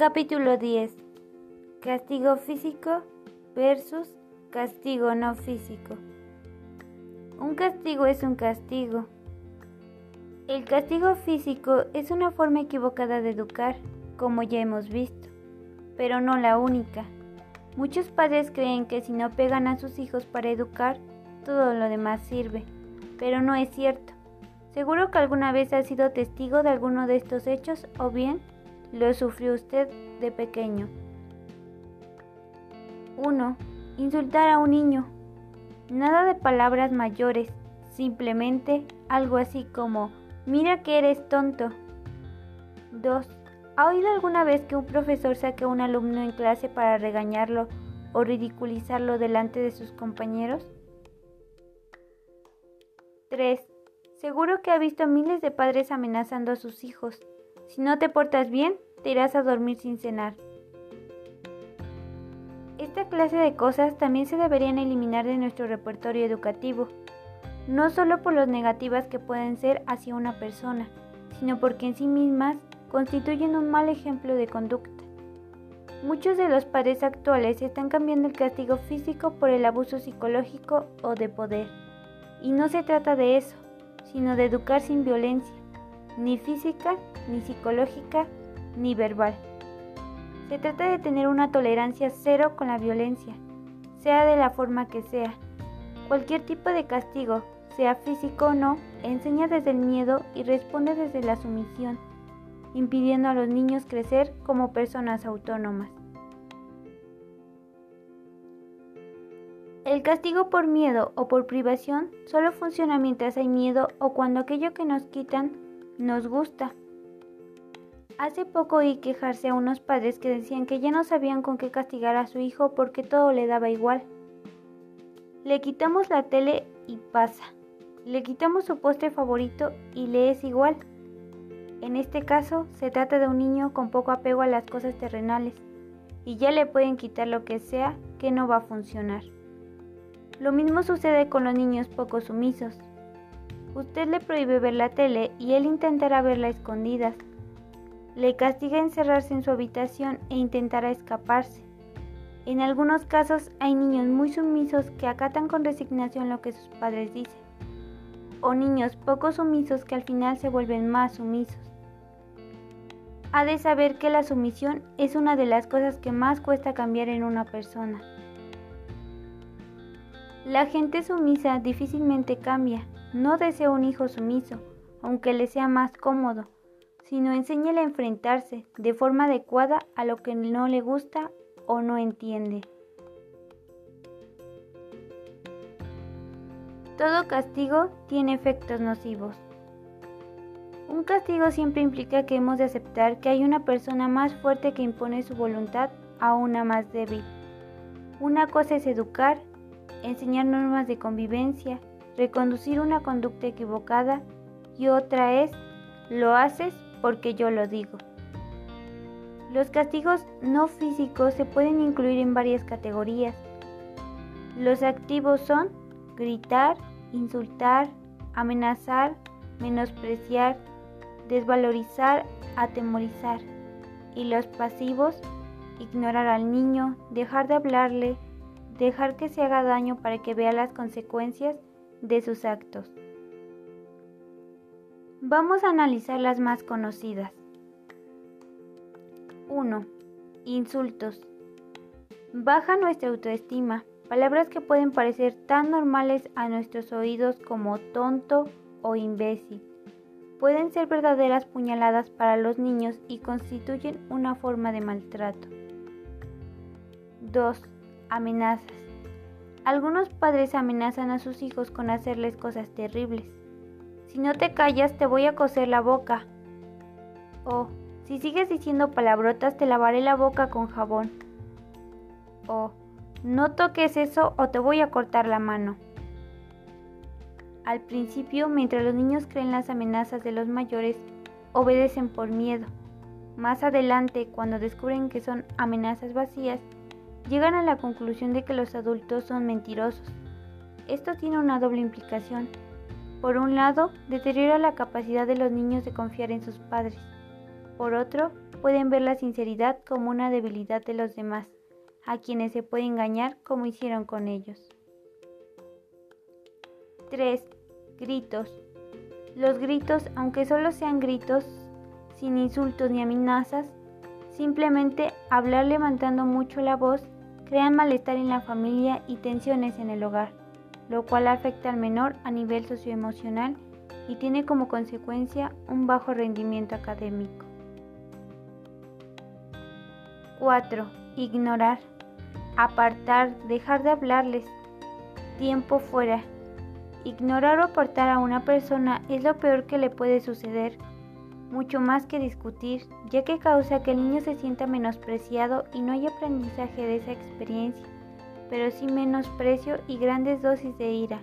Capítulo 10. Castigo físico versus castigo no físico. Un castigo es un castigo. El castigo físico es una forma equivocada de educar, como ya hemos visto, pero no la única. Muchos padres creen que si no pegan a sus hijos para educar, todo lo demás sirve, pero no es cierto. Seguro que alguna vez ha sido testigo de alguno de estos hechos o bien lo sufrió usted de pequeño. 1. Insultar a un niño. Nada de palabras mayores, simplemente algo así como, mira que eres tonto. 2. ¿Ha oído alguna vez que un profesor saque a un alumno en clase para regañarlo o ridiculizarlo delante de sus compañeros? 3. Seguro que ha visto miles de padres amenazando a sus hijos. Si no te portas bien, te irás a dormir sin cenar. Esta clase de cosas también se deberían eliminar de nuestro repertorio educativo, no solo por lo negativas que pueden ser hacia una persona, sino porque en sí mismas constituyen un mal ejemplo de conducta. Muchos de los padres actuales están cambiando el castigo físico por el abuso psicológico o de poder. Y no se trata de eso sino de educar sin violencia, ni física, ni psicológica, ni verbal. Se trata de tener una tolerancia cero con la violencia, sea de la forma que sea. Cualquier tipo de castigo, sea físico o no, enseña desde el miedo y responde desde la sumisión, impidiendo a los niños crecer como personas autónomas. El castigo por miedo o por privación solo funciona mientras hay miedo o cuando aquello que nos quitan nos gusta. Hace poco oí quejarse a unos padres que decían que ya no sabían con qué castigar a su hijo porque todo le daba igual. Le quitamos la tele y pasa. Le quitamos su postre favorito y le es igual. En este caso, se trata de un niño con poco apego a las cosas terrenales, y ya le pueden quitar lo que sea que no va a funcionar. Lo mismo sucede con los niños poco sumisos. Usted le prohíbe ver la tele y él intentará verla a escondidas. Le castiga encerrarse en su habitación e intentará escaparse. En algunos casos hay niños muy sumisos que acatan con resignación lo que sus padres dicen. O niños poco sumisos que al final se vuelven más sumisos. Ha de saber que la sumisión es una de las cosas que más cuesta cambiar en una persona. La gente sumisa difícilmente cambia. No desea un hijo sumiso, aunque le sea más cómodo, sino enséñale a enfrentarse de forma adecuada a lo que no le gusta o no entiende. Todo castigo tiene efectos nocivos. Un castigo siempre implica que hemos de aceptar que hay una persona más fuerte que impone su voluntad a una más débil. Una cosa es educar enseñar normas de convivencia, reconducir una conducta equivocada y otra es, lo haces porque yo lo digo. Los castigos no físicos se pueden incluir en varias categorías. Los activos son gritar, insultar, amenazar, menospreciar, desvalorizar, atemorizar. Y los pasivos, ignorar al niño, dejar de hablarle, dejar que se haga daño para que vea las consecuencias de sus actos. Vamos a analizar las más conocidas. 1. Insultos. Baja nuestra autoestima. Palabras que pueden parecer tan normales a nuestros oídos como tonto o imbécil. Pueden ser verdaderas puñaladas para los niños y constituyen una forma de maltrato. 2 amenazas. Algunos padres amenazan a sus hijos con hacerles cosas terribles. Si no te callas te voy a coser la boca. O, si sigues diciendo palabrotas te lavaré la boca con jabón. O, no toques eso o te voy a cortar la mano. Al principio, mientras los niños creen las amenazas de los mayores, obedecen por miedo. Más adelante, cuando descubren que son amenazas vacías, llegan a la conclusión de que los adultos son mentirosos. Esto tiene una doble implicación. Por un lado, deteriora la capacidad de los niños de confiar en sus padres. Por otro, pueden ver la sinceridad como una debilidad de los demás, a quienes se puede engañar como hicieron con ellos. 3. Gritos. Los gritos, aunque solo sean gritos, sin insultos ni amenazas, simplemente hablar levantando mucho la voz, crean malestar en la familia y tensiones en el hogar, lo cual afecta al menor a nivel socioemocional y tiene como consecuencia un bajo rendimiento académico. 4. Ignorar. Apartar, dejar de hablarles. Tiempo fuera. Ignorar o apartar a una persona es lo peor que le puede suceder, mucho más que discutir, ya que causa que el niño se sienta menospreciado y no hay aprendizaje de esa experiencia, pero sí menosprecio y grandes dosis de ira.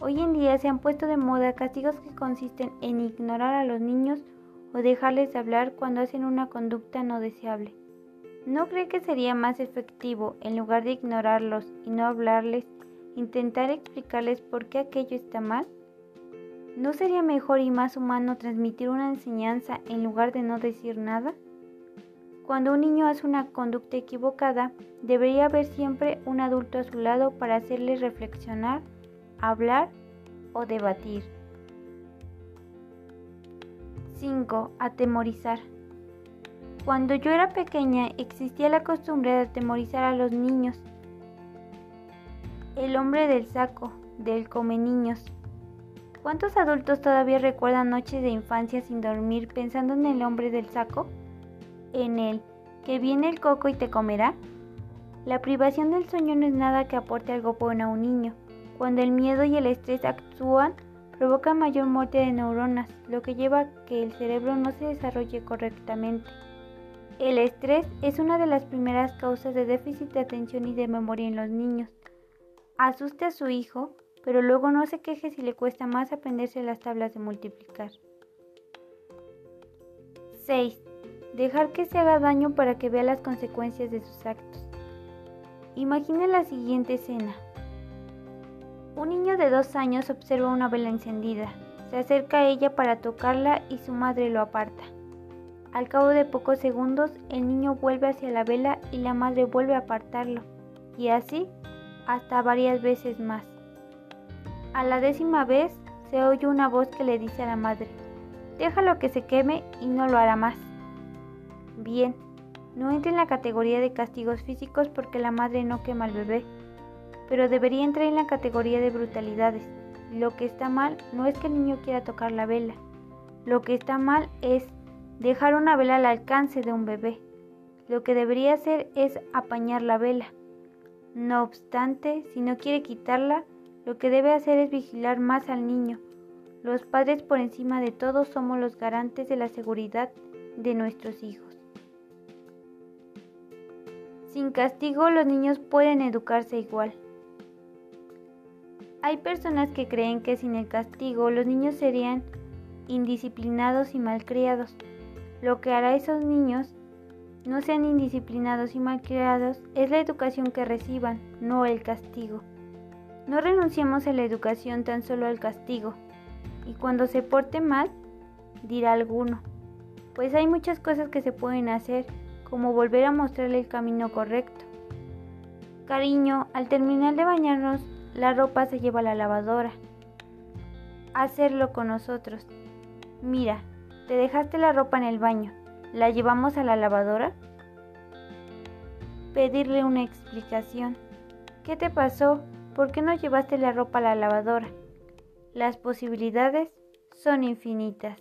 Hoy en día se han puesto de moda castigos que consisten en ignorar a los niños o dejarles hablar cuando hacen una conducta no deseable. ¿No cree que sería más efectivo, en lugar de ignorarlos y no hablarles, intentar explicarles por qué aquello está mal? ¿No sería mejor y más humano transmitir una enseñanza en lugar de no decir nada? Cuando un niño hace una conducta equivocada, debería haber siempre un adulto a su lado para hacerle reflexionar hablar o debatir. 5. Atemorizar. Cuando yo era pequeña existía la costumbre de atemorizar a los niños. El hombre del saco, del come niños. ¿Cuántos adultos todavía recuerdan noches de infancia sin dormir pensando en el hombre del saco? En el que viene el coco y te comerá. La privación del sueño no es nada que aporte algo bueno a un niño. Cuando el miedo y el estrés actúan, provoca mayor muerte de neuronas, lo que lleva a que el cerebro no se desarrolle correctamente. El estrés es una de las primeras causas de déficit de atención y de memoria en los niños. Asuste a su hijo, pero luego no se queje si le cuesta más aprenderse las tablas de multiplicar. 6. Dejar que se haga daño para que vea las consecuencias de sus actos. Imagine la siguiente escena. Un niño de dos años observa una vela encendida. Se acerca a ella para tocarla y su madre lo aparta. Al cabo de pocos segundos, el niño vuelve hacia la vela y la madre vuelve a apartarlo. Y así hasta varias veces más. A la décima vez se oye una voz que le dice a la madre, déjalo que se queme y no lo hará más. Bien, no entra en la categoría de castigos físicos porque la madre no quema al bebé pero debería entrar en la categoría de brutalidades. Lo que está mal no es que el niño quiera tocar la vela. Lo que está mal es dejar una vela al alcance de un bebé. Lo que debería hacer es apañar la vela. No obstante, si no quiere quitarla, lo que debe hacer es vigilar más al niño. Los padres por encima de todo somos los garantes de la seguridad de nuestros hijos. Sin castigo los niños pueden educarse igual. Hay personas que creen que sin el castigo los niños serían indisciplinados y malcriados. Lo que hará a esos niños no sean indisciplinados y malcriados es la educación que reciban, no el castigo. No renunciemos a la educación tan solo al castigo. Y cuando se porte mal, dirá alguno, pues hay muchas cosas que se pueden hacer, como volver a mostrarle el camino correcto. Cariño, al terminar de bañarnos, la ropa se lleva a la lavadora. Hacerlo con nosotros. Mira, te dejaste la ropa en el baño. ¿La llevamos a la lavadora? Pedirle una explicación. ¿Qué te pasó? ¿Por qué no llevaste la ropa a la lavadora? Las posibilidades son infinitas.